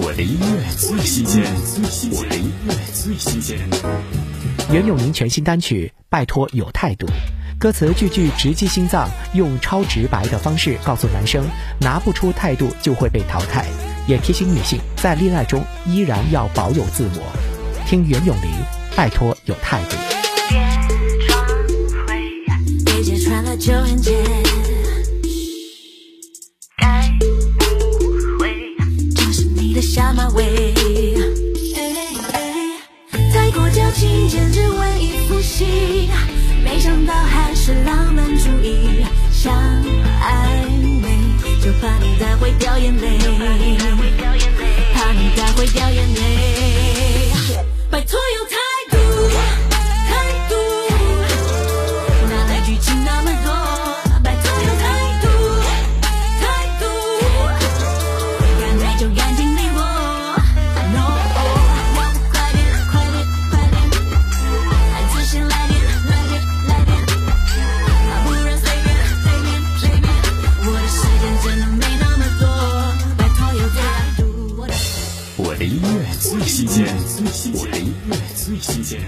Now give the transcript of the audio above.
我的音乐最新鲜，我的音乐最新鲜。袁咏琳全新单曲《拜托有态度》，歌词句句直击心脏，用超直白的方式告诉男生，拿不出态度就会被淘汰，也提醒女性在恋爱中依然要保有自我。听袁咏琳《拜托有态度》。下马威？太过矫情，简直文艺复兴，没想到还是浪漫主义。想暧昧，就怕你再会掉眼泪，怕你再会掉眼泪。拜托有的音乐最新鲜，我的音乐最新鲜。